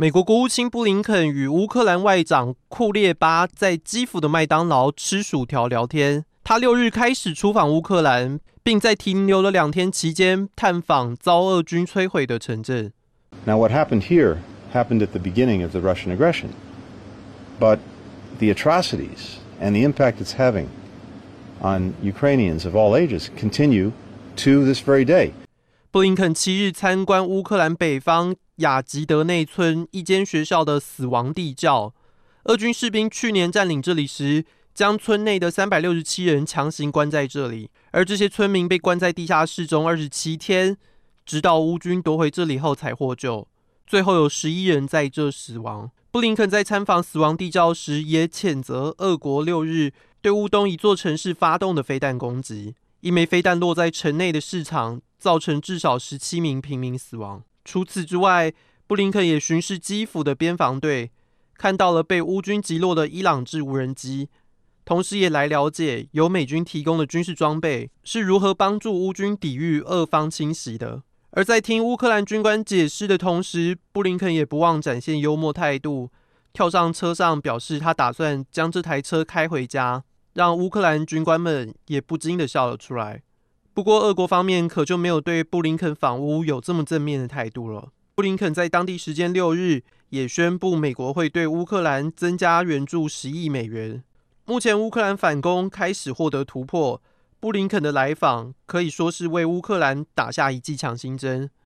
美国国务卿布林肯与乌克兰外长库列巴在基辅的麦当劳吃薯条聊天。他六日开始出访乌克兰，并在停留了两天期间探访遭俄军摧毁的城镇。Now, what happened here happened at the beginning of the Russian aggression, but the atrocities and the impact it's having on Ukrainians of all ages continue to this very day. 布林肯七日参观乌克兰北方雅吉德内村一间学校的死亡地窖。俄军士兵去年占领这里时，将村内的三百六十七人强行关在这里，而这些村民被关在地下室中二十七天，直到乌军夺回这里后才获救。最后有十一人在这死亡。布林肯在参访死亡地窖时，也谴责俄国六日对乌东一座城市发动的飞弹攻击，一枚飞弹落在城内的市场，造成至少十七名平民死亡。除此之外，布林肯也巡视基辅的边防队，看到了被乌军击落的伊朗制无人机。同时也来了解由美军提供的军事装备是如何帮助乌军抵御俄方侵袭的。而在听乌克兰军官解释的同时，布林肯也不忘展现幽默态度，跳上车上表示他打算将这台车开回家，让乌克兰军官们也不禁的笑了出来。不过，俄国方面可就没有对布林肯访乌有这么正面的态度了。布林肯在当地时间六日也宣布，美国会对乌克兰增加援助十亿美元。目前乌克兰反攻开始获得突破，布林肯的来访可以说是为乌克兰打下一剂强心针。